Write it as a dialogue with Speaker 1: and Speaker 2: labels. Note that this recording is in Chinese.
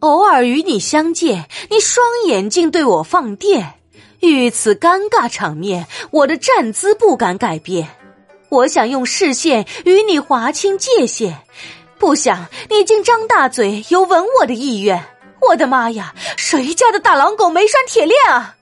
Speaker 1: 偶尔与你相见你双眼竟对我放电遇此尴尬场面我的站姿不敢改变我想用视线与你划清界限。不想你竟张大嘴有吻我的意愿。我的妈呀谁家的大狼狗没拴铁链啊？